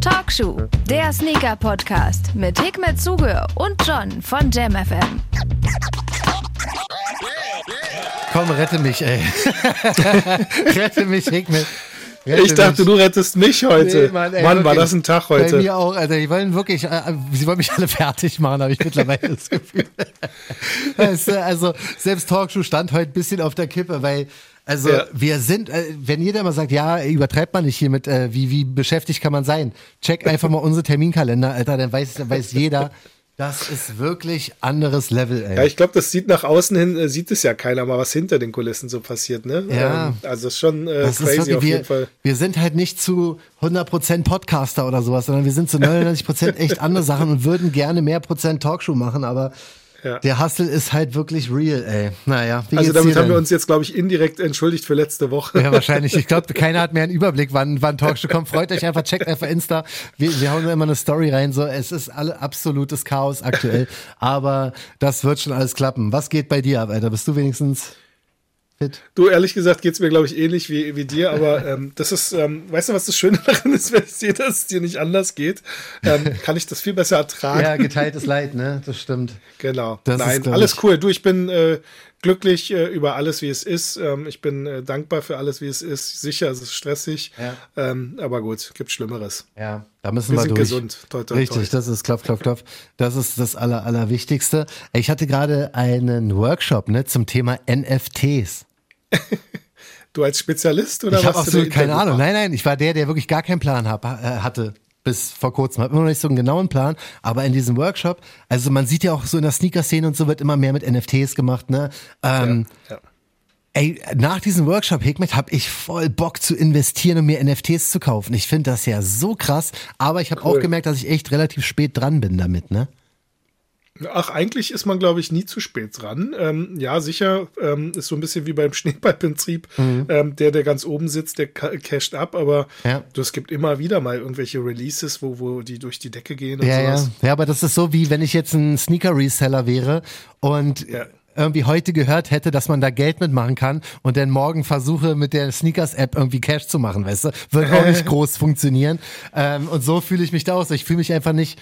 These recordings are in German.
Talkshow, der Sneaker-Podcast mit Hikmet Zuge und John von JamFM. Komm, rette mich, ey. rette mich, Hikmet. Rette ich dachte, mich. du rettest mich heute. Nee, Mann, ey, Mann war das ein Tag heute. Bei mir auch, Alter. Die wollen wirklich, äh, sie wollen mich alle fertig machen, habe ich mittlerweile das Gefühl. also, selbst Talkshow stand heute ein bisschen auf der Kippe, weil also ja. wir sind, äh, wenn jeder mal sagt, ja, übertreibt man nicht hier mit, äh, wie, wie beschäftigt kann man sein? Check einfach mal unsere Terminkalender, Alter, dann weiß, dann weiß jeder, das ist wirklich anderes Level, ey. Ja, ich glaube, das sieht nach außen hin, äh, sieht es ja keiner mal, was hinter den Kulissen so passiert, ne? Ja. Ähm, also ist schon äh, das crazy wirklich, auf jeden wir, Fall. Wir sind halt nicht zu 100% Podcaster oder sowas, sondern wir sind zu 99% echt andere Sachen und würden gerne mehr Prozent Talkshow machen, aber ja. Der Hustle ist halt wirklich real, ey. Naja, wie Also damit haben wir uns jetzt, glaube ich, indirekt entschuldigt für letzte Woche. Ja, wahrscheinlich. Ich glaube, keiner hat mehr einen Überblick, wann, wann Talkshow kommt. Freut euch einfach, checkt einfach Insta. Wir, wir hauen immer eine Story rein. So, es ist alle absolutes Chaos aktuell. Aber das wird schon alles klappen. Was geht bei dir ab, Alter? Bist du wenigstens Fit. Du, ehrlich gesagt, geht es mir, glaube ich, ähnlich wie, wie dir, aber ähm, das ist, ähm, weißt du, was das Schöne daran ist, wenn es dir, dass es dir nicht anders geht, ähm, kann ich das viel besser ertragen. Ja, geteiltes Leid, ne? Das stimmt. Genau. Das Nein, ist, alles cool. Du, ich bin äh, glücklich äh, über alles, wie es ist. Ähm, ich bin äh, dankbar für alles, wie es ist. Sicher, es ist stressig, ja. ähm, aber gut, gibt Schlimmeres. Ja, da müssen wir, wir sind durch. gesund. Toi, toi, Richtig, toi. das ist klopf, klopf, klopf. Das ist das Aller, Allerwichtigste. Ich hatte gerade einen Workshop ne, zum Thema NFTs. Du als Spezialist oder ich was? Ich habe absolut keine Ahnung. Nein, nein, ich war der, der wirklich gar keinen Plan hab, äh, hatte bis vor kurzem. Habe immer noch nicht so einen genauen Plan, aber in diesem Workshop, also man sieht ja auch so in der Sneaker-Szene und so wird immer mehr mit NFTs gemacht, ne? Ähm, ja, ja. Ey, nach diesem Workshop, Hikmet, habe ich voll Bock zu investieren und mir NFTs zu kaufen. Ich finde das ja so krass, aber ich habe cool. auch gemerkt, dass ich echt relativ spät dran bin damit, ne? Ach, eigentlich ist man, glaube ich, nie zu spät dran. Ähm, ja, sicher, ähm, ist so ein bisschen wie beim Schneeballprinzip. Mhm. Ähm, der, der ganz oben sitzt, der casht ab, aber ja. es gibt immer wieder mal irgendwelche Releases, wo, wo die durch die Decke gehen und ja, sowas. Ja. ja, aber das ist so, wie wenn ich jetzt ein Sneaker-Reseller wäre und ja irgendwie heute gehört hätte, dass man da Geld mitmachen kann und dann morgen versuche mit der Sneakers-App irgendwie Cash zu machen, weißt du? Wird auch nicht groß funktionieren. Ähm, und so fühle ich mich da aus. Ich fühle mich einfach nicht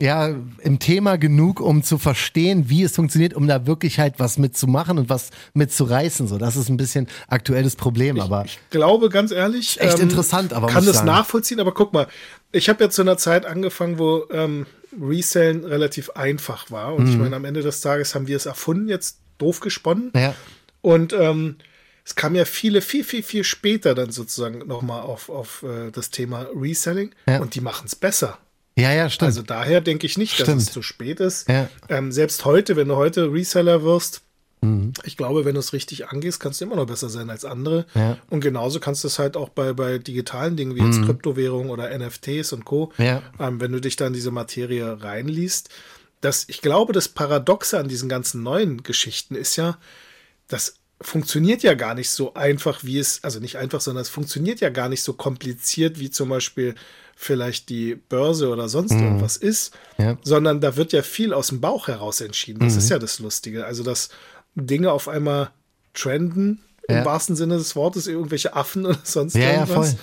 ja, im Thema genug, um zu verstehen, wie es funktioniert, um da wirklich halt was mitzumachen und was mitzureißen. So, das ist ein bisschen aktuelles Problem, aber. Ich, ich glaube, ganz ehrlich. Echt ähm, interessant, aber. Kann das sagen. nachvollziehen, aber guck mal, ich habe ja zu einer Zeit angefangen, wo ähm, Resellen relativ einfach war. Und mhm. ich meine, am Ende des Tages haben wir es erfunden, jetzt doof gesponnen. Ja. Und ähm, es kam ja viele, viel, viel, viel später dann sozusagen nochmal auf, auf äh, das Thema Reselling. Ja. Und die machen es besser. Ja, ja, stimmt. Also daher denke ich nicht, stimmt. dass es zu spät ist. Ja. Ähm, selbst heute, wenn du heute Reseller wirst, mhm. ich glaube, wenn du es richtig angehst, kannst du immer noch besser sein als andere. Ja. Und genauso kannst du es halt auch bei, bei digitalen Dingen wie jetzt mhm. Kryptowährungen oder NFTs und Co. Ja. Ähm, wenn du dich da in diese Materie reinliest. Das, ich glaube, das Paradoxe an diesen ganzen neuen Geschichten ist ja, das funktioniert ja gar nicht so einfach, wie es, also nicht einfach, sondern es funktioniert ja gar nicht so kompliziert, wie zum Beispiel vielleicht die Börse oder sonst mhm. irgendwas ist, ja. sondern da wird ja viel aus dem Bauch heraus entschieden. Das mhm. ist ja das Lustige. Also, dass Dinge auf einmal trenden, ja. im wahrsten Sinne des Wortes, irgendwelche Affen oder sonst ja, irgendwas. Ja,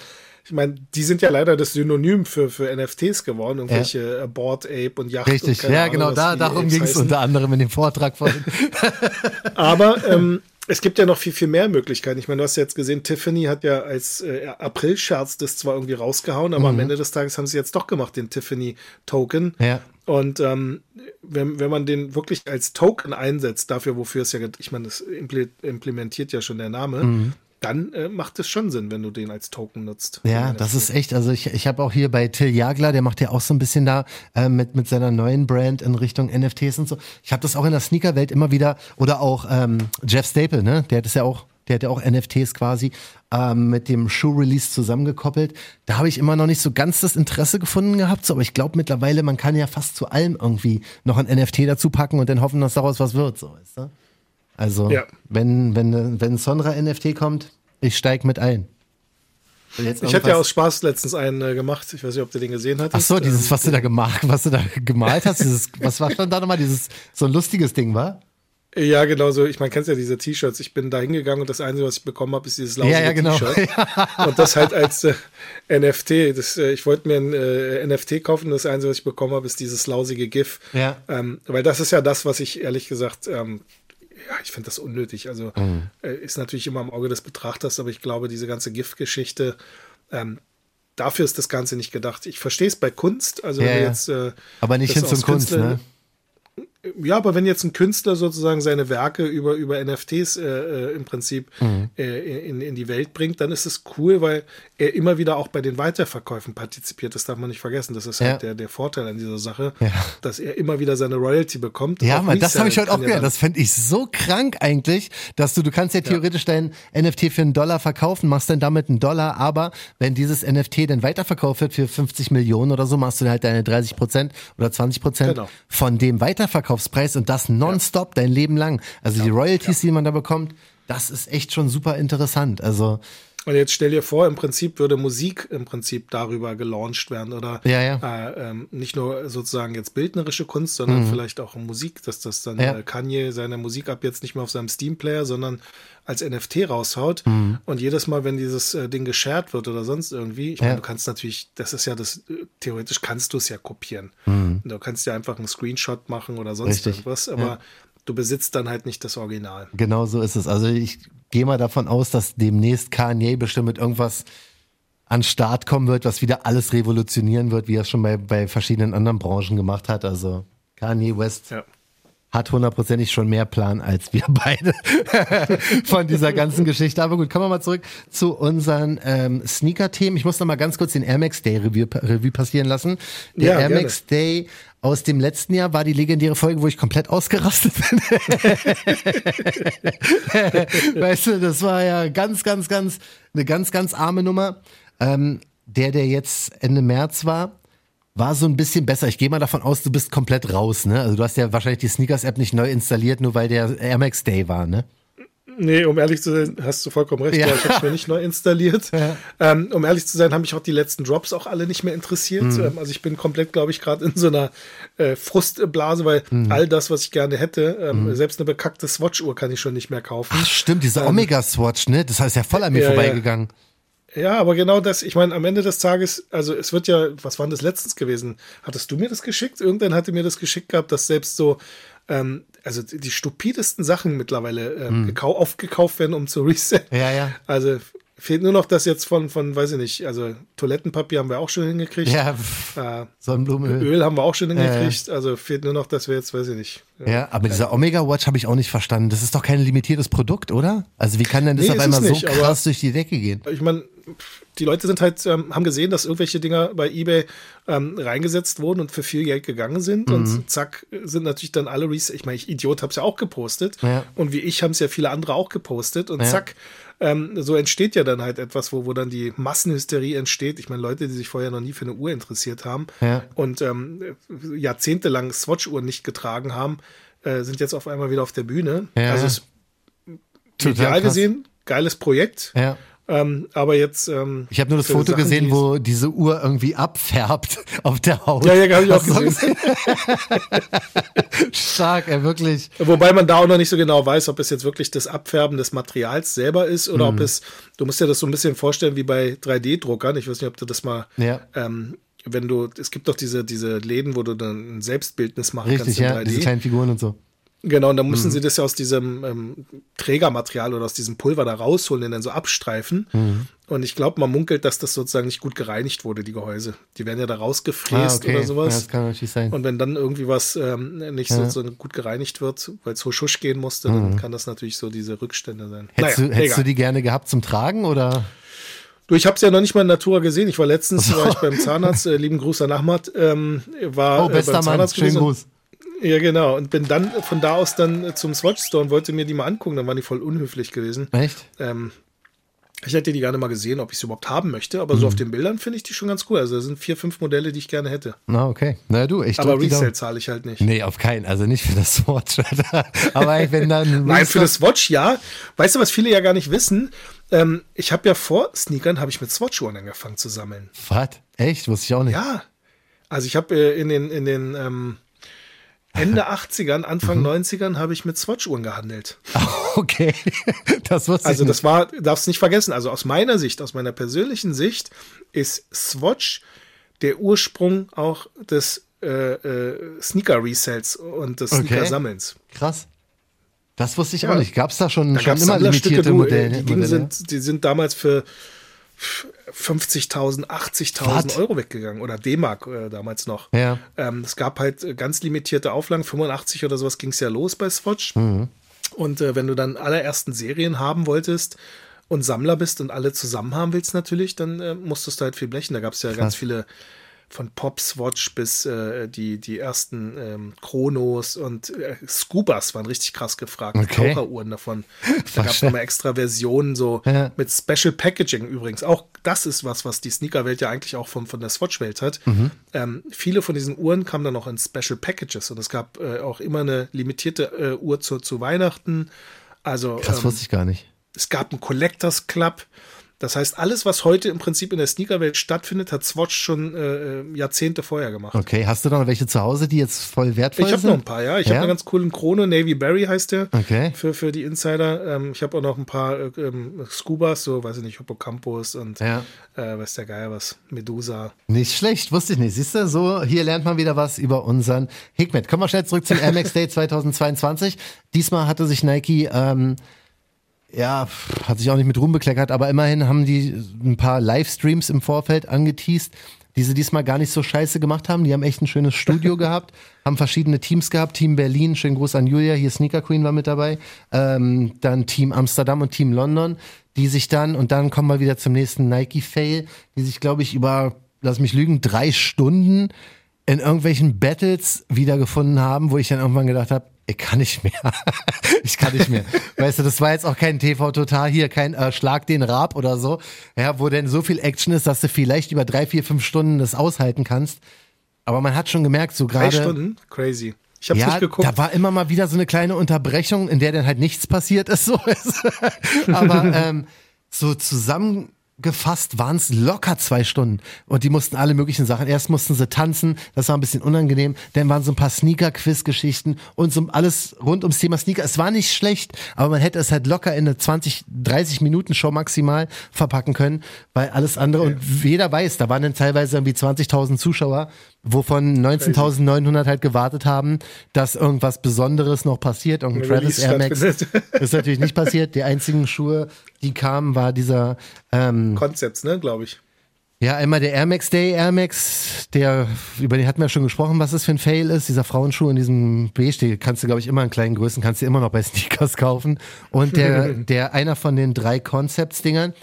ich meine, die sind ja leider das Synonym für, für NFTs geworden, irgendwelche ja. Board Ape und Yacht. Richtig, und ja, genau, da, darum ging es unter anderem in dem Vortrag vorhin. Aber ähm, es gibt ja noch viel, viel mehr Möglichkeiten. Ich meine, du hast ja jetzt gesehen, Tiffany hat ja als äh, April-Scherz das zwar irgendwie rausgehauen, aber mhm. am Ende des Tages haben sie jetzt doch gemacht, den Tiffany-Token. Ja. Und ähm, wenn, wenn man den wirklich als Token einsetzt, dafür, wofür es ja, ich meine, das implementiert ja schon der Name, mhm dann äh, macht es schon Sinn, wenn du den als Token nutzt. Ja, das ist echt, also ich, ich habe auch hier bei Till Jagler, der macht ja auch so ein bisschen da äh, mit, mit seiner neuen Brand in Richtung NFTs und so. Ich habe das auch in der Sneakerwelt immer wieder, oder auch ähm, Jeff Staple, ne? Der hat es ja auch, der hat ja auch NFTs quasi ähm, mit dem Shoe-Release zusammengekoppelt. Da habe ich immer noch nicht so ganz das Interesse gefunden gehabt, so, aber ich glaube mittlerweile, man kann ja fast zu allem irgendwie noch ein NFT dazu packen und dann hoffen, dass daraus was wird, so, weißt du? Also, ja. wenn, wenn, wenn Sonra NFT kommt, ich steig mit ein. Ich hatte ja aus Spaß letztens einen äh, gemacht. Ich weiß nicht, ob du den gesehen hast. Ach so, dieses, was du da gemacht, was du da gemalt hast, dieses, was war schon da nochmal, dieses, so ein lustiges Ding, war? Ja, genau so. Ich meine, kennst ja diese T-Shirts. Ich bin da hingegangen und das Einzige, was ich bekommen habe, ist dieses lausige ja, ja, genau. T-Shirt. und das halt als äh, NFT. Das, äh, ich wollte mir ein äh, NFT kaufen. Das Einzige, was ich bekommen habe, ist dieses lausige GIF. Ja. Ähm, weil das ist ja das, was ich ehrlich gesagt, ähm, ja, ich finde das unnötig. Also Mhm. äh, ist natürlich immer im Auge des Betrachters, aber ich glaube, diese ganze GIF-Geschichte, ähm, dafür ist das Ganze nicht gedacht. Ich verstehe es bei Kunst. Also Ja, wenn du ja. jetzt äh, Aber nicht hin zum Kunst, ne? Ja, aber wenn jetzt ein Künstler sozusagen seine Werke über, über NFTs äh, äh, im Prinzip Mhm. äh, in, in die Welt bringt, dann ist es cool, weil er immer wieder auch bei den Weiterverkäufen partizipiert. Das darf man nicht vergessen. Das ist Ja. halt der, der Vorteil an dieser Sache, Ja. dass er immer wieder seine Royalty bekommt. Ja, Mann, das habe ich heute auch gehört. Das fände ich so krank eigentlich, dass du, du kannst ja theoretisch dein NFT für einen Dollar verkaufen, machst dann damit einen Dollar, aber wenn dieses NFT dann weiterverkauft wird für 50 Millionen oder so, machst du dann halt deine 30 Prozent oder 20 Prozent Genau. von dem Weiterverkaufspreis und das nonstop dein Leben lang. Also die Royalties, die man da bekommt, das ist echt schon super interessant. Also, Und jetzt stell dir vor, im Prinzip würde Musik im Prinzip darüber gelauncht werden oder Ja, ja. Äh, ähm, nicht nur sozusagen jetzt bildnerische Kunst, sondern vielleicht auch Musik, dass das dann Mhm. Ja. äh, Kanye seine Musik ab jetzt nicht mehr auf seinem Steam-Player, sondern als NFT raushaut. Mhm. Und jedes Mal, wenn dieses äh, Ding geshared wird oder sonst irgendwie, ich meine, du kannst natürlich, das ist ja das, äh, theoretisch kannst du es ja kopieren. Du kannst ja einfach einen Screenshot machen oder sonst Mhm. Richtig. irgendwas, aber du besitzt dann halt nicht das Original. Genau so ist es. Also ich gehe mal davon aus, dass demnächst Kanye bestimmt mit irgendwas an Start kommen wird, was wieder alles revolutionieren wird, wie er es schon bei, bei verschiedenen anderen Branchen gemacht hat. Also Kanye West Ja. Hat hundertprozentig schon mehr Plan als wir beide von dieser ganzen Geschichte. Aber gut, kommen wir mal zurück zu unseren ähm, Sneaker-Themen. Ich muss noch mal ganz kurz den Air Max Day Review, Revue passieren lassen. Der Ja, Air gerne. Max Day aus dem letzten Jahr war die legendäre Folge, wo ich komplett ausgerastet bin. weißt du, das war ja ganz, ganz, ganz, eine ganz, ganz arme Nummer. Ähm, der, der jetzt Ende März war, war so ein bisschen besser. Ich gehe mal davon aus, du bist komplett raus, ne? Also du hast ja wahrscheinlich die Sneakers-App nicht neu installiert, nur weil der Air Max Day war, ne? Nee, um ehrlich zu sein, hast du vollkommen recht. Ja. Ja. ich habe es mir nicht neu installiert. Ähm, um ehrlich zu sein, haben mich auch die letzten Drops auch alle nicht mehr interessiert. Mhm. Ähm, also ich bin komplett, glaube ich, gerade in so einer äh, Frustblase, weil Mhm. all das, was ich gerne hätte, ähm, selbst eine bekackte Swatch-Uhr kann ich schon nicht mehr kaufen. Ach stimmt, diese Omega-Swatch, ne? Das heißt ja voll an mir Ähm, Ja, ja. Ja, aber genau das, ich meine, am Ende des Tages, also es wird ja, was war denn das letztens gewesen? Hattest du mir das geschickt? Irgendwann hatte mir das geschickt gehabt, dass selbst so, ähm, also die stupidesten Sachen mittlerweile ähm, gekau aufgekauft werden, um zu resetten. Hm. Ja, ja. Also fehlt nur noch das jetzt von, von, weiß ich nicht, also Toilettenpapier haben wir auch schon hingekriegt. Ja, Äh, Sonnenblumenöl. Öl haben wir auch schon Ja, ja. hingekriegt. Also fehlt nur noch, dass wir jetzt, weiß ich nicht. Ja, aber dieser Omega Watch habe ich auch nicht verstanden. Das ist doch kein limitiertes Produkt, oder? Also wie kann denn das Nee, auf einmal so nicht, aber- krass durch die Decke gehen? Ich meine, die Leute sind halt, ähm, haben gesehen, dass irgendwelche Dinger bei eBay ähm, reingesetzt wurden und für viel Geld gegangen sind. Mhm. Und zack, sind natürlich dann alle Res Ich meine, ich Idiot hab's ja auch gepostet. Ja. Und wie ich haben es ja viele andere auch gepostet. Und Ja. zack, ähm, so entsteht ja dann halt etwas, wo, wo dann die Massenhysterie entsteht. Ich meine, Leute, die sich vorher noch nie für eine Uhr interessiert haben Ja. und ähm, jahrzehntelang Swatch-Uhren nicht getragen haben, äh, sind jetzt auf einmal wieder auf der Bühne. Also es Total medial gesehen, geiles Projekt. Ja. Ähm, aber jetzt. Ähm, Ich habe nur das Foto Sachen, gesehen, wo diese Uhr irgendwie abfärbt auf der Haut. Ja, ja, hab ich auch gesehen. Stark, ey, wirklich. Wobei man da auch noch nicht so genau weiß, ob es jetzt wirklich das Abfärben des Materials selber ist oder Mhm. ob es, du musst dir das so ein bisschen vorstellen wie bei 3D-Druckern. Ich weiß nicht, ob du das mal, Ja. ähm, wenn du, es gibt doch diese, diese Läden, wo du dann ein Selbstbildnis machen Richtig, kannst in ja. 3D. Diese kleinen Figuren und so. Genau, und dann Mhm. müssen sie das ja aus diesem ähm, Trägermaterial oder aus diesem Pulver da rausholen und dann so abstreifen. Mhm. Und ich glaube, man munkelt, dass das sozusagen nicht gut gereinigt wurde, die Gehäuse. Die werden ja da Ah, rausgefräst okay. oder Ja, sowas. das kann natürlich sein. Und wenn dann irgendwie was ähm, nicht Ja. so, so gut gereinigt wird, weil es husch husch gehen musste, dann kann das natürlich so diese Rückstände sein. Mhm. Hättest, Naja, du, hättest du die gerne gehabt zum Tragen oder? Du, ich habe es ja noch nicht mal in Natura gesehen. Ich war letztens war ich beim Zahnarzt, äh, lieben Gruß an Ahmad, ähm, war Oh, äh, bester beim Mann, Zahnarzt schönen. Gruß. Ja, genau. Und bin dann von da aus dann zum Swatch Store und wollte mir die mal angucken. Dann waren die voll unhöflich gewesen. Echt? Ähm, ich hätte die gerne mal gesehen, ob ich sie überhaupt haben möchte, aber Mhm. so auf den Bildern finde ich die schon ganz cool. Also da sind vier, fünf Modelle, die ich gerne hätte. Na, okay. Na du, ich Aber Resale zahle ich halt nicht. Nee, auf keinen. Also nicht für das Swatch. Aber ey, wenn dann. Nein, für das Swatch ja. Weißt du, was viele ja gar nicht wissen? Ähm, ich habe ja vor Sneakern habe ich mit Swatch-Uhren angefangen zu sammeln. Was? Echt? Wusste ich auch nicht. Ja. Also ich habe äh, in den, in den, ähm, Ende 80ern, Anfang mhm. 90ern habe ich mit Swatch-Uhren gehandelt. Okay, das wusste Also das war, darfst nicht vergessen, also aus meiner Sicht, aus meiner persönlichen Sicht ist Swatch der Ursprung auch des äh, äh, Sneaker-Resales und des okay. Sneaker-Sammelns. Krass. Das wusste ich ja. auch nicht. Gab es da schon, da schon immer limitierte du, Modelle? Die, Modelle? Sind, die sind damals für 50.000, 80.000 Euro weggegangen oder D-Mark äh, damals noch. Ja. Ähm, es gab halt ganz limitierte Auflagen, 85 oder sowas ging es ja los bei Swatch. Mhm. Und äh, wenn du dann allerersten Serien haben wolltest und Sammler bist und alle zusammen haben willst natürlich, dann äh, musstest du halt viel blechen. Da gab es ja Krass. ganz viele von Popswatch bis äh, die, die ersten ähm, Chronos und äh, Scubas waren richtig krass gefragt. Okay. Taucheruhren davon. Da gab es nochmal extra Versionen, so ja. mit Special Packaging übrigens. Auch das ist was, was die Sneakerwelt ja eigentlich auch von, von der Swatch-Welt hat. Mhm. Ähm, viele von diesen Uhren kamen dann auch in Special Packages und es gab äh, auch immer eine limitierte äh, Uhr zu, zu Weihnachten. Also, Krass, ähm, wusste ich gar nicht. Es gab einen Collectors Club. Das heißt, alles, was heute im Prinzip in der Sneakerwelt stattfindet, hat Swatch schon äh, Jahrzehnte vorher gemacht. Okay, hast du noch welche zu Hause, die jetzt voll wertvoll ich sind? Ich habe noch ein paar, ja. Ich ja? habe einen ganz coolen Chrono, Navy Berry heißt der. Okay. Für, für die Insider. Ähm, ich habe auch noch ein paar äh, ähm, Scubas, so, weiß ich nicht, Hippocampus und ja. äh, weiß der Geier was, Medusa. Nicht schlecht, wusste ich nicht. Siehst du, so, hier lernt man wieder was über unseren Hikmet. Kommen wir schnell zurück zum Max Day 2022. Diesmal hatte sich Nike ähm, ja, hat sich auch nicht mit Ruhm bekleckert, aber immerhin haben die ein paar Livestreams im Vorfeld angeteased, die sie diesmal gar nicht so scheiße gemacht haben. Die haben echt ein schönes Studio gehabt, haben verschiedene Teams gehabt. Team Berlin, schönen Gruß an Julia, hier Sneaker Queen war mit dabei. Ähm, dann Team Amsterdam und Team London, die sich dann, und dann kommen wir wieder zum nächsten Nike-Fail, die sich, glaube ich, über, lass mich lügen, drei Stunden in irgendwelchen Battles wiedergefunden haben, wo ich dann irgendwann gedacht habe, ich kann nicht mehr. ich kann nicht mehr. weißt du, das war jetzt auch kein TV Total hier, kein äh, Schlag den Rab oder so, ja, wo denn so viel Action ist, dass du vielleicht über drei, vier, fünf Stunden das aushalten kannst. Aber man hat schon gemerkt, so gerade. Drei Stunden? Crazy. Ich hab's ja, nicht geguckt. Da war immer mal wieder so eine kleine Unterbrechung, in der dann halt nichts passiert ist. So ist. Aber ähm, so zusammen gefasst waren es locker zwei Stunden. Und die mussten alle möglichen Sachen. Erst mussten sie tanzen, das war ein bisschen unangenehm. Dann waren so ein paar Sneaker-Quiz-Geschichten und so alles rund ums Thema Sneaker. Es war nicht schlecht, aber man hätte es halt locker in eine 20, 30 Minuten Show maximal verpacken können, weil alles andere okay. und jeder weiß, da waren dann teilweise irgendwie 20.000 Zuschauer wovon 19.900 halt gewartet haben, dass irgendwas Besonderes noch passiert. Irgendein Travis Air Max ist natürlich nicht passiert. Die einzigen Schuhe, die kamen, war dieser ähm, Concepts, ne, glaube ich. Ja, einmal der Air Max Day Air Max, der, über den hatten wir schon gesprochen, was das für ein Fail ist. Dieser Frauenschuh in diesem Beige, die kannst du, glaube ich, immer in kleinen Größen, kannst du immer noch bei Sneakers kaufen. Und der, der einer von den drei Concepts-Dingern,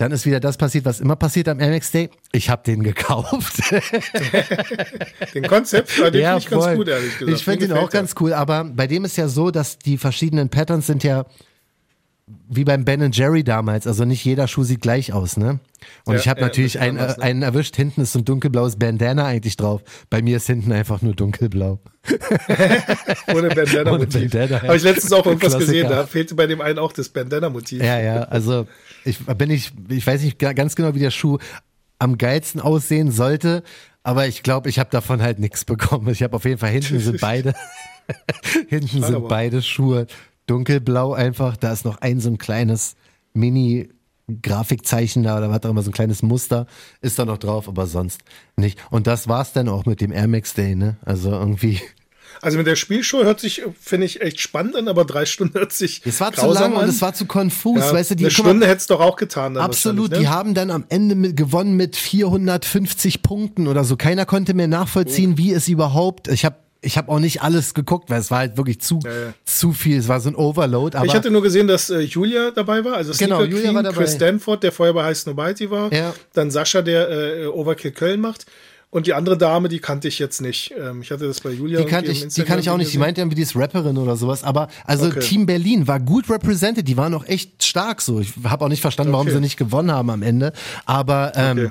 dann ist wieder das passiert, was immer passiert am MX Day. Ich habe den gekauft. den Konzept, den ja, finde ich ganz gut, ehrlich gesagt. Ich finde den auch ganz cool, aber bei dem ist ja so, dass die verschiedenen Patterns sind ja wie beim Ben Jerry damals. Also nicht jeder Schuh sieht gleich aus, ne? Und ja, ich habe natürlich einen, ne? einen erwischt. Hinten ist so ein dunkelblaues Bandana eigentlich drauf. Bei mir ist hinten einfach nur dunkelblau. Ohne Bandana-Motiv. Bandana, ja. Habe ich letztens auch irgendwas Klassiker. gesehen. Da fehlte bei dem einen auch das Bandana-Motiv. Ja, ja. Also ich bin ich, ich weiß nicht ganz genau, wie der Schuh am geilsten aussehen sollte. Aber ich glaube, ich habe davon halt nichts bekommen. Ich habe auf jeden Fall hinten sind beide, hinten sind beide Schuhe dunkelblau einfach. Da ist noch ein so ein kleines Mini Grafikzeichen da oder was auch immer, so ein kleines Muster ist da noch drauf, aber sonst nicht. Und das war's dann auch mit dem Air Max Day, ne? Also irgendwie. Also mit der Spielshow hört sich, finde ich, echt spannend an, aber drei Stunden hört sich. Es war zu lang an. und es war zu konfus, ja, weißt du, die Eine Stunde hätte es doch auch getan. absolut, ne? die haben dann am Ende mit, gewonnen mit 450 Punkten oder so. Keiner konnte mehr nachvollziehen, oh. wie es überhaupt. Ich habe ich habe auch nicht alles geguckt, weil es war halt wirklich zu, ja, ja. zu viel. Es war so ein Overload. Aber ich hatte nur gesehen, dass äh, Julia dabei war, also genau, Julia Queen, war dabei. Chris Stanford, der vorher bei High Snobiety war. Ja. Dann Sascha, der äh, Overkill Köln macht. Und die andere Dame, die kannte ich jetzt nicht. Ähm, ich hatte das bei Julia. Die kannte ich, die kann ich auch nicht. Die meinte irgendwie, die ist Rapperin oder sowas. Aber also okay. Team Berlin war gut represented. Die waren auch echt stark so. Ich habe auch nicht verstanden, okay. warum sie nicht gewonnen haben am Ende. Aber ähm, okay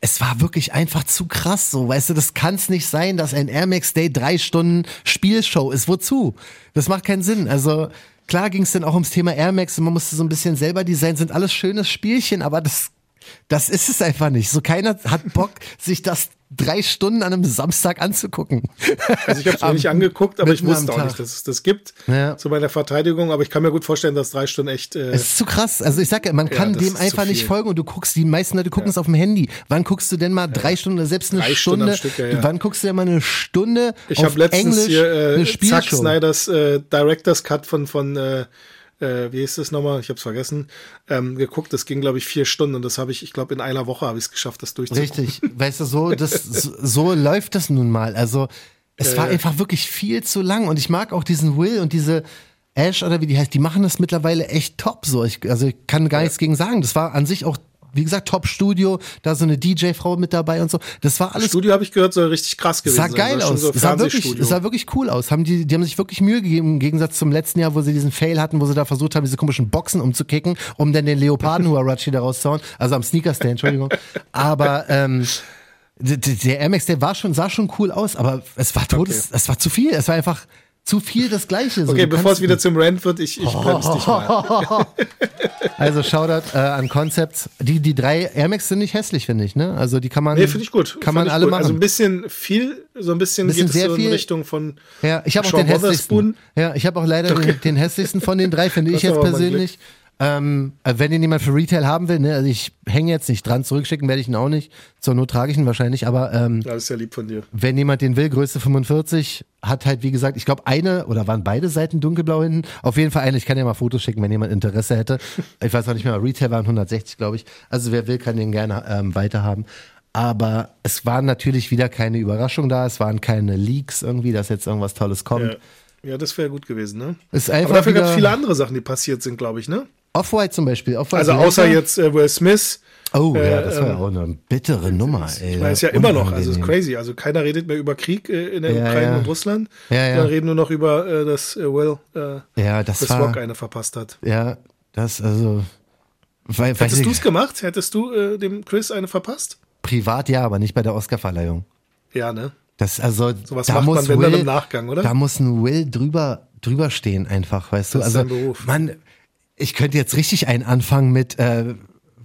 es war wirklich einfach zu krass so. Weißt du, das kann es nicht sein, dass ein Air Max Day drei Stunden Spielshow ist. Wozu? Das macht keinen Sinn. Also klar ging es dann auch ums Thema Air Max und man musste so ein bisschen selber designen. Sind alles schönes Spielchen, aber das Das ist es einfach nicht. So keiner hat Bock, sich das drei Stunden an einem Samstag anzugucken. Also ich habe es mir nicht angeguckt, aber ich wusste auch nicht, dass es das gibt. Ja. Zu meiner Verteidigung, aber ich kann mir gut vorstellen, dass drei Stunden echt. Äh, Es ist zu krass. Also ich sag ja, man kann das dem einfach nicht folgen und du guckst, die meisten Leute gucken es auf dem Handy. Wann guckst du denn mal drei Stunden oder selbst eine Drei Stunde? Stück, ja, ja. Wann guckst du denn mal eine Stunde ich habe letztens Englisch hier äh, Zack? Snyders äh, Director's Cut von, von äh, äh, wie ist das nochmal? Ich habe es vergessen. Ähm, geguckt, das ging, glaube ich, vier Stunden und das habe ich, ich glaube, in einer Woche habe ich es geschafft, das durchzugucken. Richtig. Weißt du, so, das, so, läuft das nun mal. Also, es war ja. einfach wirklich viel zu lang und ich mag auch diesen Will und diese Ash oder wie die heißt, die machen das mittlerweile echt top so. Ich, also, ich kann gar nichts gegen sagen. Das war an sich auch, wie gesagt, Top-Studio, da so eine DJ-Frau mit dabei und so. Das war alles Studio habe ich gehört, soll richtig krass gewesen sah sein. geil aus. So es, sah wirklich, sah wirklich cool aus. Haben die, die haben sich wirklich Mühe gegeben, im Gegensatz zum letzten Jahr, wo sie diesen Fail hatten, wo sie da versucht haben, diese komischen Boxen umzukicken, um dann den Leoparden Huarachi da rauszuhauen. Also am Sneaker-Stand, Entschuldigung. Aber ähm, der Air Max, der war schon, sah schon cool aus, aber es war todes, es war zu viel. Es war einfach zu viel das Gleiche. So, Okay, bevor es wieder zum Rant wird, ich, ich bremse dich mal. Also Shoutout äh, an Concepts. Die, die drei Air Max sind nicht hässlich, finde ich, ne? Also die kann man, Nee, finde ich gut. kann Find man alle gut. machen. Also ein bisschen viel, so ein bisschen, Bisschen geht es so in viel. Richtung von Ja, ich habe auch den hässlichsten. Ja, ich habe auch leider den, den hässlichsten von den drei, finde ich jetzt persönlich. Ähm, äh, wenn ihn jemand für Retail haben will, ne, also ich hänge jetzt nicht dran, zurückschicken werde ich ihn auch nicht. Zur Not trage ich ihn wahrscheinlich, aber ähm, das ist ja lieb von dir. wenn jemand den will, Größe 45, hat halt, wie gesagt, ich glaube, eine oder waren beide Seiten dunkelblau hinten. Auf jeden Fall eine, ich kann ja mal Fotos schicken, wenn jemand Interesse hätte. Ich weiß auch nicht mehr, Retail waren 160, glaube ich. Also wer will, kann den gerne ähm, weiterhaben. Aber es war natürlich wieder keine Überraschung da, es waren keine Leaks irgendwie, dass jetzt irgendwas Tolles kommt. Ja, ja das wäre gut gewesen, ne? Ist einfach Aber dafür gab es viele andere Sachen, die passiert sind, glaube ich, ne? Off-White zum Beispiel. Off-White Also außer jetzt äh, Will Smith. Oh ja, äh, das war ja ähm, auch eine bittere Nummer. Ey, Ich meine, ist ja immer noch, also ist crazy. Also keiner redet mehr über Krieg äh, in der Ja, Ukraine ja. und Russland. Ja, ja. Dann reden nur noch über, äh, dass äh, Will äh, Ja, das das war. Rock eine verpasst hat. Ja, das also. Weil, Hättest du es gemacht? Hättest du äh, dem Chris eine verpasst? privat ja, aber nicht bei der Oscarverleihung. Ja, ne? Das also. Sowas da macht muss man, wenn Will, dann im Nachgang, oder? Da muss ein Will drüber drüber stehen einfach, weißt du? Das ist also sein Beruf. man, ich könnte jetzt richtig einen anfangen mit. Äh,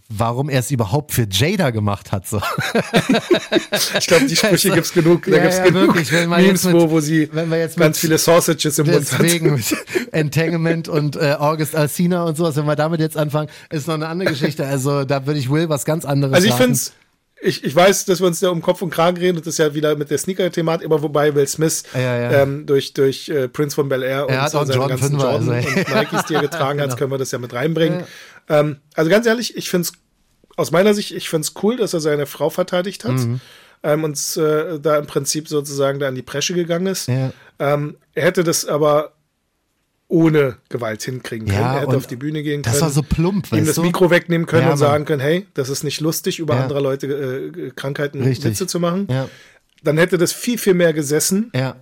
Warum er es überhaupt für Jada gemacht hat. So. Ich glaube, die Sprüche gibt's genug. Da Ja, gibt's ja, genug wirklich, wenn wir Memes, jetzt mit- wo, wo sie wenn wir jetzt ganz mit- viele Sausages im Mund hat. Deswegen mit Entanglement und äh, August Alsina und sowas, wenn wir damit jetzt anfangen, ist noch eine andere Geschichte. Also da würde ich Will was ganz anderes Also ich finde ich, ich weiß, dass wir uns da um Kopf und Kragen reden und das ist ja wieder mit der Sneaker-Thematik, aber wobei Will Smith Ja, ja. Ähm, durch, durch äh, Prince von Bel Air und hat auch seine Jordan ganzen Jordan also, und Nikes, die er getragen hat, Genau. können wir das ja mit reinbringen. Ähm, also ganz ehrlich, ich finde es aus meiner Sicht, ich finde es cool, dass er seine Frau verteidigt hat. Mhm. Ähm, und äh, da im Prinzip sozusagen da an die Presche gegangen ist. Ja. Ähm, er hätte das aber ohne Gewalt hinkriegen können. Ja, er hätte auf die Bühne gehen das können. war so plump, ihm das du? Mikro wegnehmen können Ja, und sagen können, hey, das ist nicht lustig, über Ja. andere Leute äh, Krankheiten Richtig. Witze zu machen. Ja, Dann hätte das viel, viel mehr gesessen. ja.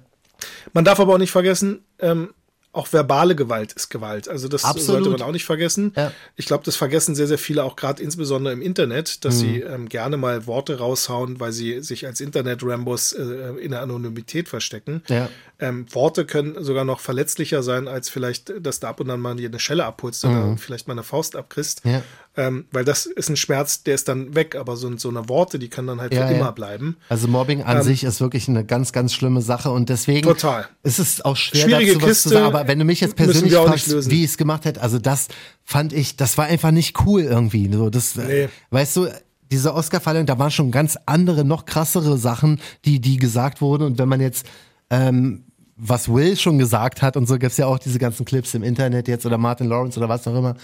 Man darf aber auch nicht vergessen, ähm, auch verbale Gewalt ist Gewalt. Also das Absolut. sollte man auch nicht vergessen. Ja. Ich glaube, das vergessen sehr, sehr viele auch gerade insbesondere im Internet, dass sie Mhm. ähm, gerne mal Worte raushauen, weil sie sich als Internet-Rambos äh, in der Anonymität verstecken. Ja. Ähm, Worte können sogar noch verletzlicher sein, als vielleicht, dass du ab und an mal eine Schelle abholst oder vielleicht mal eine Faust abkriegst. Mhm. Ja. Ähm, weil das ist ein Schmerz, der ist dann weg, aber so, so eine Worte, die können dann halt Ja, für ja. immer bleiben. Also Mobbing an sich ist wirklich eine ganz, ganz schlimme Sache und deswegen Ähm, Total. ist es auch schwer Schwierige dazu was zu Kiste, sagen. Aber wenn du mich jetzt persönlich fragst, wie ich es gemacht hätte, also das fand ich, das war einfach nicht cool irgendwie. So, das, Nee. äh, weißt du, diese Oscar-Verleihung, da waren schon ganz andere, noch krassere Sachen, die, die gesagt wurden. Und wenn man jetzt ähm, was Will schon gesagt hat und so gibt's ja auch diese ganzen Clips im Internet jetzt oder Martin Lawrence oder was auch immer.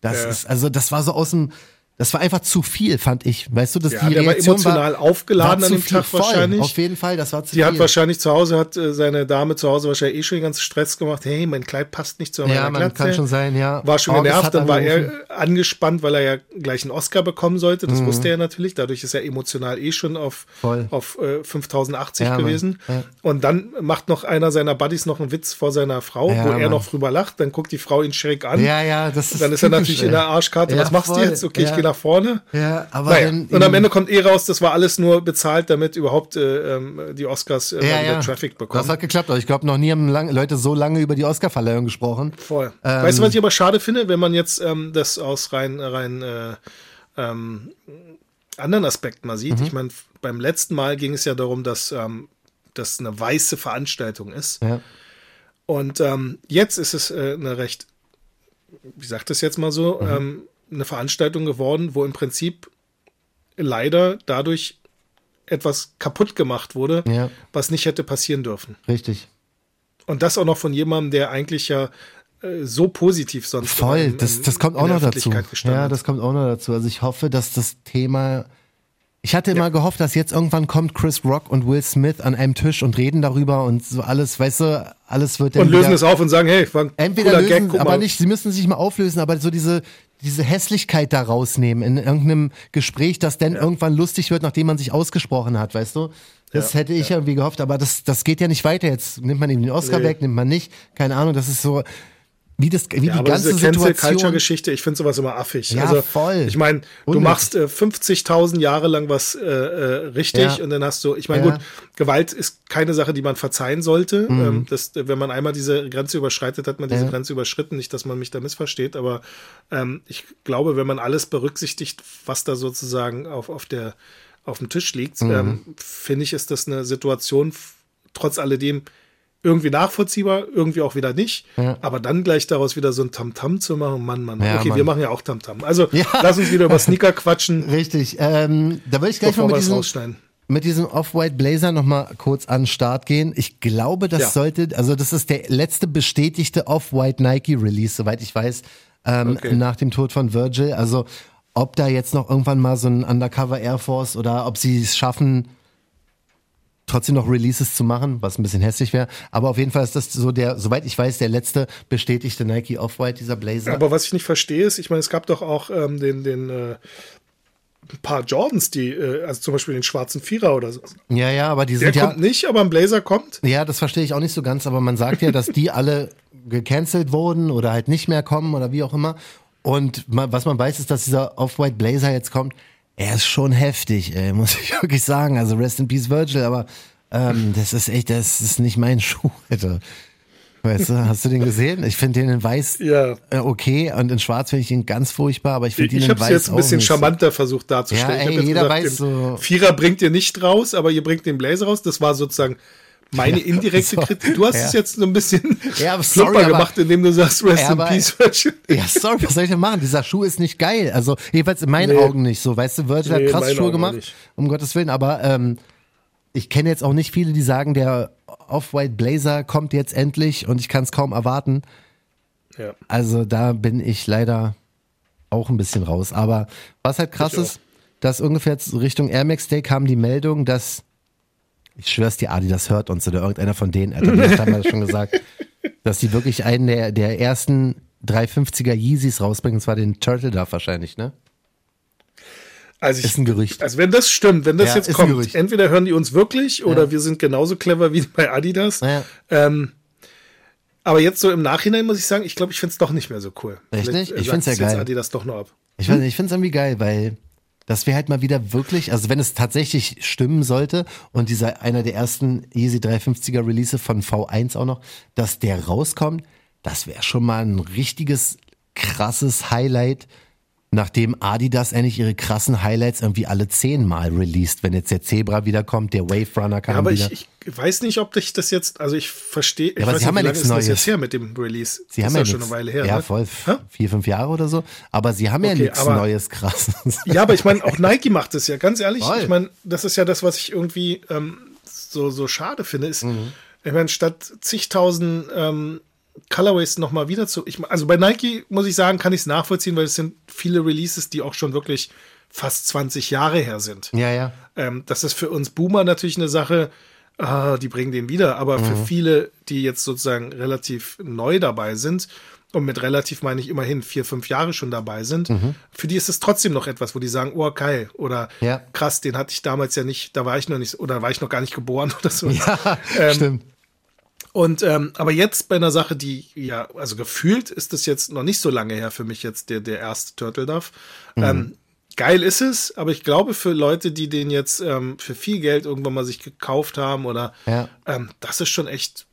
Das Ja. ist, also das war so aus dem, das war einfach zu viel, fand ich. Weißt du, dass Ja, die der war Reaktion emotional war, aufgeladen war an dem Tag voll, wahrscheinlich. Auf jeden Fall, das war zu Die viel. hat wahrscheinlich zu Hause, hat äh, seine Dame zu Hause wahrscheinlich eh schon den ganzen Stress gemacht. Hey, mein Kleid passt nicht zu meiner ja, man Glatze. kann schon sein, ja. War schon August genervt, dann war er angespannt, weil er ja gleich einen Oscar bekommen sollte. Mhm. Das wusste er natürlich. Dadurch ist er emotional eh schon auf, Voll. auf äh, 5080 Ja, gewesen. Ja. Und dann macht noch einer seiner Buddies noch einen Witz vor seiner Frau, Ja, wo er Mann. noch drüber lacht. Dann guckt die Frau ihn schräg an. Ja, ja, das ist dann ist er typisch, natürlich ey. in der Arschkarte. Was machst voll. du jetzt? Okay, ich gehe nach vorne. Ja, aber Naja, dann und am Ende kommt eh raus, das war alles nur bezahlt, damit überhaupt äh, ähm, die Oscars äh, ja, ja. Traffic bekommen. Das hat geklappt. aber Ich glaube, noch nie haben lang, Leute so lange über die Oscar-Verleihung gesprochen. Voll. Ähm, weißt du, was ich aber schade finde, wenn man jetzt ähm, das aus rein, rein äh, ähm, anderen Aspekt mal sieht. Mhm. Ich meine, beim letzten Mal ging es ja darum, dass ähm, das eine weiße Veranstaltung ist. Ja. Und ähm, jetzt ist es äh, eine recht, wie sagt das jetzt mal so, mhm. ähm, eine Veranstaltung geworden, wo im Prinzip leider dadurch etwas kaputt gemacht wurde, ja. was nicht hätte passieren dürfen. Richtig. Und das auch noch von jemandem, der eigentlich ja äh, so positiv sonst Voll, in, in, das, das kommt auch noch dazu. Ja, das kommt auch noch dazu. Also ich hoffe, dass das Thema ich hatte immer ja. gehofft, dass jetzt irgendwann kommt Chris Rock und Will Smith an einem Tisch und reden darüber und so alles, weißt du, alles wird dann Und lösen es auf und sagen, hey, ein entweder lösen, Gag, aber nicht, sie müssen sich mal auflösen, aber so diese diese Hässlichkeit da rausnehmen in irgendeinem Gespräch, das dann ja. irgendwann lustig wird, nachdem man sich ausgesprochen hat, weißt du? Das ja, hätte ich ja. irgendwie gehofft, aber das, das geht ja nicht weiter. Jetzt nimmt man ihm den Oscar nee. weg, nimmt man nicht. Keine Ahnung, das ist so, wie das wie ja, die ganze diese Cancel Culture Geschichte, ich finde sowas immer affig. Ja, also, voll. Ich meine, du machst äh, 50.000 Jahre lang was äh, äh, richtig ja. und dann hast du, ich meine, ja. gut, Gewalt ist keine Sache, die man verzeihen sollte. Mhm. Ähm, das, wenn man einmal diese Grenze überschreitet, hat man diese ja. Grenze überschritten. Nicht, dass man mich da missversteht, aber ähm, ich glaube, wenn man alles berücksichtigt, was da sozusagen auf, auf der auf dem Tisch liegt, mhm. ähm, finde ich, ist das eine Situation trotz alledem irgendwie nachvollziehbar, irgendwie auch wieder nicht. Ja. Aber dann gleich daraus wieder so ein Tamtam -Tam zu machen, Mann, Mann. Ja, okay, Mann. wir machen ja auch Tamtam. -Tam. Also ja. lass uns wieder über Sneaker quatschen. Richtig. Ähm, da würde ich gleich mal mit diesem, mit diesem Off-White Blazer noch mal kurz an den Start gehen. Ich glaube, das sollte, also das ist der letzte bestätigte Off-White Nike Release, soweit ich weiß, ähm, okay. nach dem Tod von Virgil. Also ob da jetzt noch irgendwann mal so ein Undercover Air Force oder ob sie es schaffen, trotzdem noch Releases zu machen, was ein bisschen hässlich wäre. Aber auf jeden Fall ist das so der, soweit ich weiß, der letzte bestätigte Nike Off-White, dieser Blazer. Aber was ich nicht verstehe, ist, ich meine, es gab doch auch ähm, den, den äh, ein paar Jordans, die, äh, also zum Beispiel den schwarzen Vierer oder so. Ja, ja, aber die sind der ja. kommt nicht, aber ein Blazer kommt. Ja, das verstehe ich auch nicht so ganz, aber man sagt ja, dass die alle gecancelt wurden oder halt nicht mehr kommen oder wie auch immer. Und man, was man weiß, ist, dass dieser Off-White Blazer jetzt kommt er ist schon heftig, ey, muss ich wirklich sagen. Also Rest in Peace Virgil, aber ähm, das ist echt, das ist nicht mein Schuh, Alter. Weißt du, hast du den gesehen? Ich finde den in weiß ja. äh, okay und in schwarz finde ich ihn ganz furchtbar, aber ich finde ihn in weiß Ich habe jetzt ein bisschen charmanter versucht darzustellen. Ja, ey, jeder gesagt, weiß so. Vierer bringt ihr nicht raus, aber ihr bringt den Blazer raus. Das war sozusagen meine indirekte so, Kritik. Du hast ja. es jetzt so ein bisschen ja, sorry, gemacht, indem du sagst Rest ja, in Peace. ja, sorry, was soll ich denn machen? Dieser Schuh ist nicht geil. Also jedenfalls in meinen nee. Augen nicht so. Weißt du, Virgil nee, hat krass Schuhe gemacht, um Gottes Willen. Aber ähm, ich kenne jetzt auch nicht viele, die sagen, der Off-White Blazer kommt jetzt endlich und ich kann es kaum erwarten. Ja. Also da bin ich leider auch ein bisschen raus. Aber was halt krass ist, dass ungefähr Richtung Air Max Day kam die Meldung, dass ich schwör's dir, Adi, das hört uns oder irgendeiner von denen, Alter, haben ja schon gesagt, dass die wirklich einen der, der ersten 350er Yeezys rausbringen, und zwar den Turtle Dove wahrscheinlich, ne? Also ich, ist ein Gerücht. Also wenn das stimmt, wenn das ja, jetzt kommt, entweder hören die uns wirklich oder ja. wir sind genauso clever wie bei Adidas. Ja. Ähm, aber jetzt so im Nachhinein muss ich sagen, ich glaube, ich finde es doch nicht mehr so cool. Echt nicht? Ich finde es ja geil. Adidas doch noch ab. Ich, ich finde es irgendwie geil, weil das wäre halt mal wieder wirklich, also wenn es tatsächlich stimmen sollte und dieser einer der ersten Easy 350er Release von V1 auch noch, dass der rauskommt, das wäre schon mal ein richtiges krasses Highlight nachdem Adidas endlich ihre krassen Highlights irgendwie alle zehnmal released, wenn jetzt der Zebra wiederkommt, der Wave Runner kam ja, aber wieder. Ich, ich weiß nicht, ob ich das jetzt, also ich verstehe, ja, aber weiß sie nicht, haben ja nichts Neues. ist das jetzt her mit dem Release? Sie das haben ist ja, schon eine Weile her. Ja, ne? voll, ha? vier, fünf Jahre oder so. Aber sie haben okay, ja nichts Neues krasses. Ja, aber ich meine, auch Nike macht es ja, ganz ehrlich. Voll. Ich meine, das ist ja das, was ich irgendwie ähm, so, so schade finde, ist, mhm. ich meine, statt zigtausend ähm, Colorways nochmal wieder zu. Ich, also bei Nike muss ich sagen, kann ich es nachvollziehen, weil es sind viele Releases, die auch schon wirklich fast 20 Jahre her sind. Ja, ja. Ähm, das ist für uns Boomer natürlich eine Sache, ah, die bringen den wieder, aber mhm. für viele, die jetzt sozusagen relativ neu dabei sind, und mit relativ meine ich immerhin vier, fünf Jahre schon dabei sind, mhm. für die ist es trotzdem noch etwas, wo die sagen, oh geil, oder ja. krass, den hatte ich damals ja nicht, da war ich noch nicht, oder war ich noch gar nicht geboren oder so. Ja, ähm, stimmt. Und ähm, aber jetzt bei einer Sache, die ja, also gefühlt ist das jetzt noch nicht so lange her für mich jetzt der, der erste Turtle Dove. Mhm. Ähm, geil ist es, aber ich glaube für Leute, die den jetzt ähm, für viel Geld irgendwann mal sich gekauft haben oder ja. ähm, das ist schon echt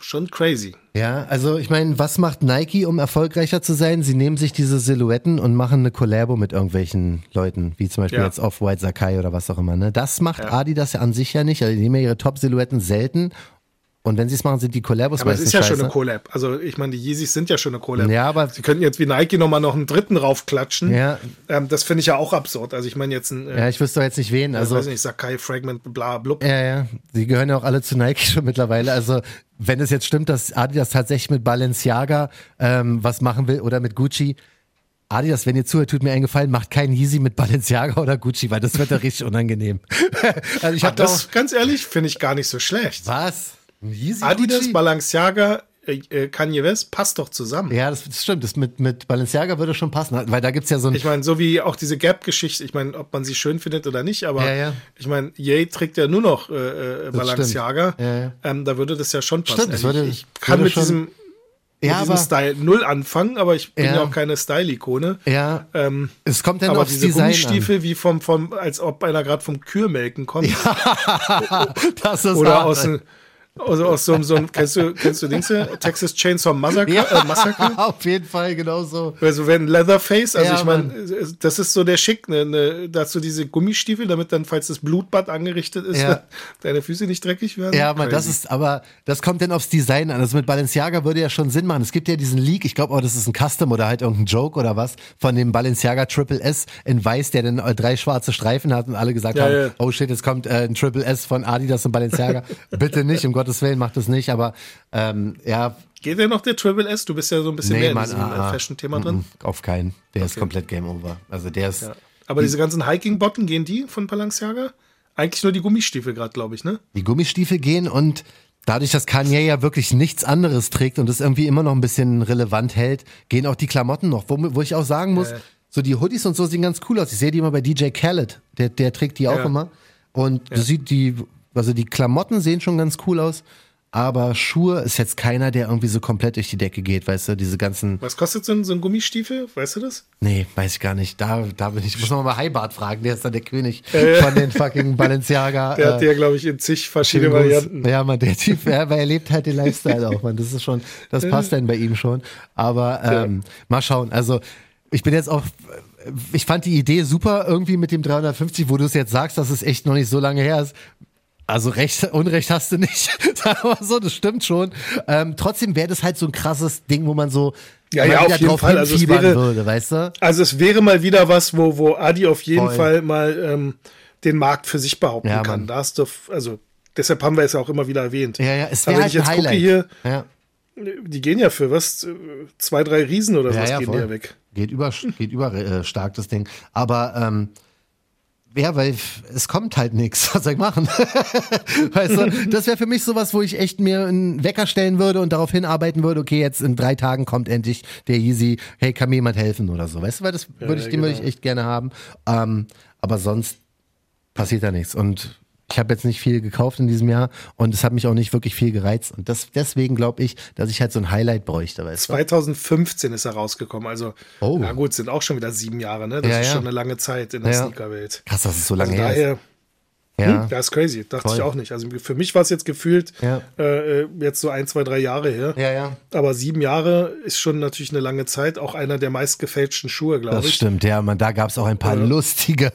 schon crazy. Ja, also ich meine, was macht Nike, um erfolgreicher zu sein? Sie nehmen sich diese Silhouetten und machen eine Collabo mit irgendwelchen Leuten, wie zum Beispiel Ja. jetzt Off-White Sakai oder was auch immer. Ne? Das macht Ja. Adidas ja an sich ja nicht. Also die nehmen ja ihre Top-Silhouetten selten. Und wenn sie es machen, sind die Collabos Aber es ist ja scheiße. schon eine Collab. Also ich meine, die Yeezys sind ja schon eine Collab. Ja, aber- sie könnten jetzt wie Nike nochmal noch einen dritten raufklatschen. Ja. Ähm, das finde ich ja auch absurd. Also ich meine jetzt ein, äh, ja, ich wüsste doch jetzt nicht wen. also, Also weiß nicht, Sakai Fragment, bla blub. Ja, ja. Die gehören ja auch alle zu Nike schon mittlerweile. Also, wenn es jetzt stimmt, dass Adidas tatsächlich mit Balenciaga ähm, was machen will oder mit Gucci. Adidas, wenn ihr zuhört, tut mir einen Gefallen, macht keinen Yeezy mit Balenciaga oder Gucci, weil das wird doch richtig unangenehm. also ich habe das, ganz ehrlich, finde ich gar nicht so schlecht. Was? Yeezy Adidas, Gucci? Balenciaga, äh, äh, Kanye West, passt doch zusammen. Ja, das, das stimmt. Das mit, mit Balenciaga würde schon passen, weil da gibt's ja so ein. Ich meine, so wie auch diese Gap-Geschichte, ich meine, ob man sie schön findet oder nicht, aber Ja, ja. ich meine, Ye trägt ja nur noch äh, äh, Balenciaga. Ja, ja. Ähm, da würde das ja schon passen. Stimmt, das würde- ich, ich kann würde mit diesem, ja, mit diesem aber, Style null anfangen, aber ich bin Ja. ja, auch keine Style-Ikone. ja, Ähm, es kommt dann aber aufs diese Design an. Gummistiefel wie vom, vom, als ob einer gerade vom Kürmelken kommt. das ist Oder hart, aus, ein, also aus so, einem- so einem, kennst du, kennst du Dings hier? Texas Chainsaw Massacre? Äh, Massacre? auf jeden Fall, genau so. Also wenn Leatherface, also Ja, ich meine, das ist so der Schick, ne, ne, dazu diese Gummistiefel, damit dann, falls das Blutbad angerichtet ist, Ja. deine Füße nicht dreckig werden. Ja, man, das ist, aber das kommt dann aufs Design an. Also mit Balenciaga würde ja schon Sinn machen. Es gibt ja diesen Leak, ich glaube auch, das ist ein Custom oder halt irgendein Joke oder was, von dem Balenciaga Triple S in weiß, der dann äh, drei schwarze Streifen hat und alle gesagt Ja, haben, ja. oh shit, jetzt kommt äh, ein Triple S von Adidas und Balenciaga. Bitte nicht, um Gottes Willen, macht das nicht, aber ähm, ja, Geht der noch der Triple S? Du bist ja so ein bisschen mehr in diesem ah, ah, äh, Fashion-Thema drin. Auf keinen. Der ist Okay. komplett Game Over. Also der ist, Ja. Aber diese ganzen Hiking-Botten, gehen die von Balenciaga? Eigentlich nur die Gummistiefel gerade, glaube ich, ne? die Gummistiefel gehen und dadurch, dass Kanye ja wirklich nichts anderes trägt und es irgendwie immer noch ein bisschen relevant hält, gehen auch die Klamotten noch. Wo, wo ich auch sagen muss, Ja. so die Hoodies und so sehen ganz cool aus. Ich sehe die immer bei DJ Khaled, der, der trägt die auch Ja. immer. Und du sieht die, also die Klamotten sehen schon ganz cool aus. Aber Schuhe ist jetzt keiner, der irgendwie so komplett durch die Decke geht, weißt du, diese ganzen, Was kostet so ein, so ein Gummistiefel? Weißt du das? nee, weiß ich gar nicht, da, da bin ich, muss man mal Heibart fragen, der ist dann der König Äh. von den fucking Balenciaga. Der äh, hat ja, glaube ich, in zig verschiedene. Varianten. Ja, man, der Typ, ja, weil er lebt halt den Lifestyle auch, man. Das ist schon, das passt dann bei ihm schon. Aber ähm, mal schauen. Also ich bin jetzt auch, ich fand die Idee super irgendwie mit dem 350, wo du es jetzt sagst, dass es echt noch nicht so lange her ist. Also recht, Unrecht hast du nicht. Sag mal so, das stimmt schon. Ähm, trotzdem wäre das halt so ein krasses Ding, wo man so Ja, ja, auf jeden Fall. Also es wäre- würde, weißt du? Also es wäre mal wieder was, wo, wo Adi auf jeden Voll. Fall mal ähm, den Markt für sich behaupten Ja, kann. Da hast du, also deshalb haben wir es ja auch immer wieder erwähnt. Ja, ja, es Aber wäre wenn halt ich jetzt ein gucke Highlight. hier, ja. die gehen ja für was? Zwei, drei Riesen oder Ja, was ja, gehen voll. ja weg. Geht über, geht über äh, stark das Ding. Aber ähm, ja, weil es kommt halt nichts. Was soll ich machen? weißt du, das wäre für mich sowas, wo ich echt mir einen Wecker stellen würde und darauf hinarbeiten würde, okay, jetzt in drei Tagen kommt endlich der Yeezy, hey, kann mir jemand helfen oder so. Weißt du, weil das würde ich, den würde ich genau. echt gerne haben. Ähm, aber sonst passiert da nichts. Und ich habe jetzt nicht viel gekauft in diesem Jahr und es hat mich auch nicht wirklich viel gereizt. Und das, deswegen glaube ich, dass ich halt so ein Highlight bräuchte, weißt du? 2015 ist er rausgekommen. Also, Oh. na gut, sind auch schon wieder sieben Jahre, ne? Das Ja, ist ja. schon eine lange Zeit in der Ja. Sneakerwelt. Krass, dass es so lange Also her ist. Daher, Ja. hm, das ist crazy. Dachte Voll. ich auch nicht. Also für mich war es jetzt gefühlt Ja. äh, äh, jetzt so ein, zwei, drei Jahre her. ja, ja. Aber sieben Jahre ist schon natürlich eine lange Zeit. Auch einer der meistgefälschten Schuhe, glaube Das ich. stimmt, ja, man, da gab es auch ein paar lustige,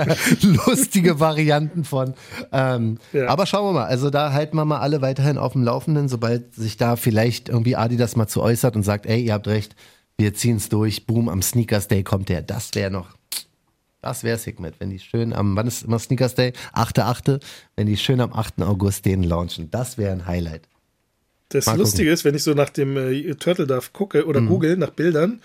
lustige Varianten von. Ähm, Ja. Aber schauen wir mal, also da halten wir mal alle weiterhin auf dem Laufenden, sobald sich da vielleicht irgendwie Adidas mal zu äußert und sagt, ey, ihr habt recht, wir ziehen es durch, boom, am Sneakers Day kommt der. Das wäre noch, das wäre Sigmet, wenn die schön am, wann ist immer Sneakers Day? 8.8., wenn die schön am 8. August den launchen. Das wäre ein Highlight. Das Mal Lustige ist, wenn ich so nach dem äh, Turtle Dove gucke Mhm. oder google nach Bildern,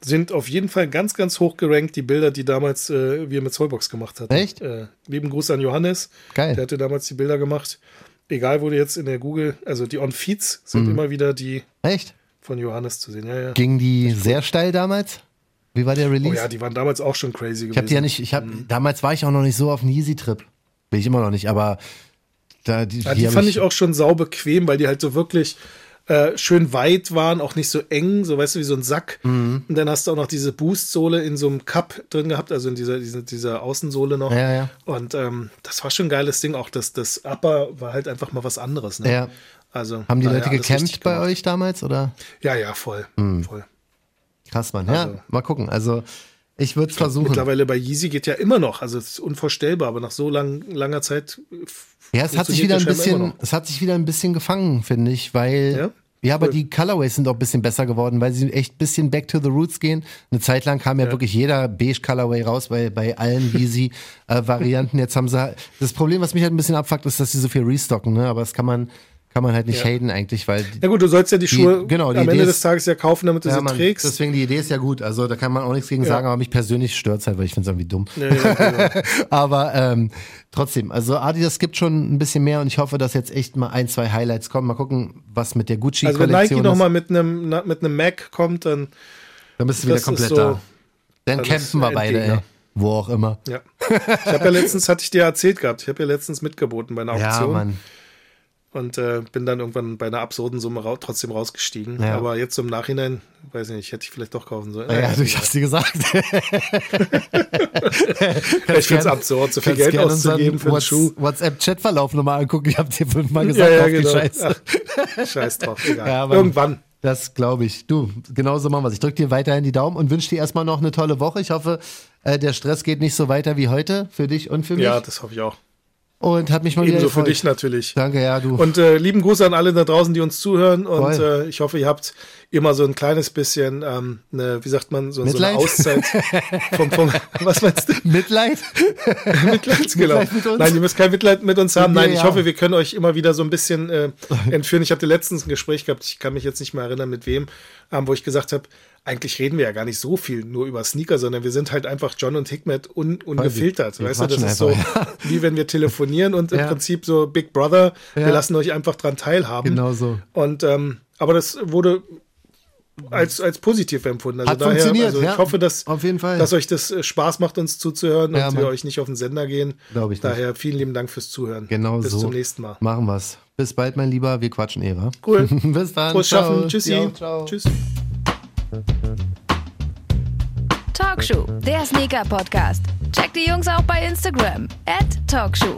sind auf jeden Fall ganz, ganz hoch gerankt die Bilder, die damals äh, wir mit Soulbox gemacht hatten. Echt? Äh, lieben Gruß an Johannes. Geil. Der hatte damals die Bilder gemacht. Egal, wo du jetzt in der Google, also die On-Feeds sind Mhm. immer wieder die Echt? von Johannes zu sehen. Ja, ja. Ging die sehr steil damals? Wie war der Release? Oh ja, die waren damals auch schon crazy gewesen. Ich habe die ja nicht, ich habe, Mhm. damals war ich auch noch nicht so auf einen Yeezy-Trip. Bin ich immer noch nicht, aber da, die, Ja, die hab fand ich auch schon sau bequem, weil die halt so wirklich äh, schön weit waren, auch nicht so eng, so weißt du, wie so ein Sack. Mhm. Und dann hast du auch noch diese Boost-Sohle in so einem Cup drin gehabt, also in dieser, dieser, dieser Außensohle noch. Ja, ja. Und ähm, das war schon ein geiles Ding. Auch das, das Upper war halt einfach mal was anderes. Ne? Ja. Also, Haben die Leute alles gecampt bei euch damals oder? Ja, ja, voll. voll. Krass, Mann. Ja, Also- mal gucken. Also ich würde es versuchen. Mittlerweile bei Yeezy geht ja immer noch. Also es ist unvorstellbar, aber nach so lang, langer Zeit. Ja, es hat sich wieder der ein bisschen, es hat sich wieder ein bisschen gefangen, finde ich, weil Ja? ja, aber Cool. die Colorways sind auch ein bisschen besser geworden, weil sie echt ein bisschen back to the roots gehen. Eine Zeit lang kam ja, Ja. wirklich jeder beige Colorway raus bei, bei allen Yeezy äh. Jetzt haben sie das Problem, was mich halt ein bisschen abfuckt, ist, dass sie so viel restocken, ne? Aber das kann man kann man halt nicht Ja. haten eigentlich, weil Ja gut, du sollst ja die Schuhe genau, die am Idee Ende ist- des Tages ja kaufen, damit du ja, sie man, trägst. deswegen die Idee ist ja gut. Also da kann man auch nichts gegen Ja. sagen, aber mich persönlich stört's halt, weil ich finde es irgendwie dumm. Ja, ja, genau. Aber ähm, trotzdem, also Adidas gibt schon ein bisschen mehr und ich hoffe, dass jetzt echt mal ein, zwei Highlights kommen. Mal gucken, was mit der Also wenn Gucci-Kollektion Nike ist. nochmal mit einem na- mit einem Mac kommt, dann Dann bist du wieder komplett so- da. Dann ist campen wir beide, ey. Wo auch immer. ja. Ich habe ja letztens, hatte ich dir erzählt gehabt, ich habe ja letztens mitgeboten bei einer Ja, Auktion Mann. Und äh, bin dann irgendwann bei einer absurden Summe rau trotzdem rausgestiegen. Ja. Aber jetzt im Nachhinein, weiß ich nicht, hätte ich vielleicht doch kaufen sollen. Ja, Naja, du, ich hab's dir gesagt. ich finde es absurd, so viel Geld auszugeben für einen Whats- Schuh. WhatsApp-Chatverlauf nochmal angucken. Ich hab dir fünfmal gesagt, Ja, ja, auf die genau. Scheiße. Ach, scheiß drauf, egal. Ja, Mann. Irgendwann. Das glaube ich. Du, genauso machen wir Ich drücke dir weiterhin die Daumen und wünsche dir erstmal noch eine tolle Woche. Ich hoffe, äh, der Stress geht nicht so weiter wie heute für dich und für mich. Ja, das hoffe ich auch. Und hat mich mal wieder Ebenso für dich natürlich. Danke, ja, du. Und äh, lieben Gruß an alle da draußen, die uns zuhören. Und äh, ich hoffe, ihr habt immer so ein kleines bisschen, ähm, eine, wie sagt man, so, so eine? Auszeit vom, vom was meinst du? Mitleid? Mitleid, genau. Mitleid mit uns? Nein, ihr müsst kein Mitleid mit uns haben. Nein, ich ja. hoffe, wir können euch immer wieder so ein bisschen äh, entführen. Ich hatte letztens ein Gespräch gehabt, ich kann mich jetzt nicht mehr erinnern, mit wem, ähm, wo ich gesagt habe, eigentlich reden wir ja gar nicht so viel nur über Sneaker, sondern wir sind halt einfach John und Hikmet un, ungefiltert. wir weißt du, das ist so, einfach, wie wenn wir telefonieren und im Ja. Prinzip so Big Brother, Ja. wir lassen euch einfach dran teilhaben. Genau so. Und ähm, aber das wurde als, als positiv empfunden. Also Hat daher, funktioniert, also ja. ich hoffe, dass, Auf jeden Fall. dass euch das äh, Spaß macht, uns zuzuhören Ja, und Mann. wir euch nicht auf den Sender gehen. Glaub ich nicht. Daher vielen lieben Dank fürs Zuhören. Genau Bis so. zum nächsten Mal. Machen wir's. Bis bald, mein Lieber. Wir quatschen eh, wa? Cool. Bis dann. Ciao. Schaffen. Tschüssi. Ja, ciao. Tschüss. Talkshow, der Sneaker-Podcast. Checkt die Jungs auch bei Instagram. At Talkshow.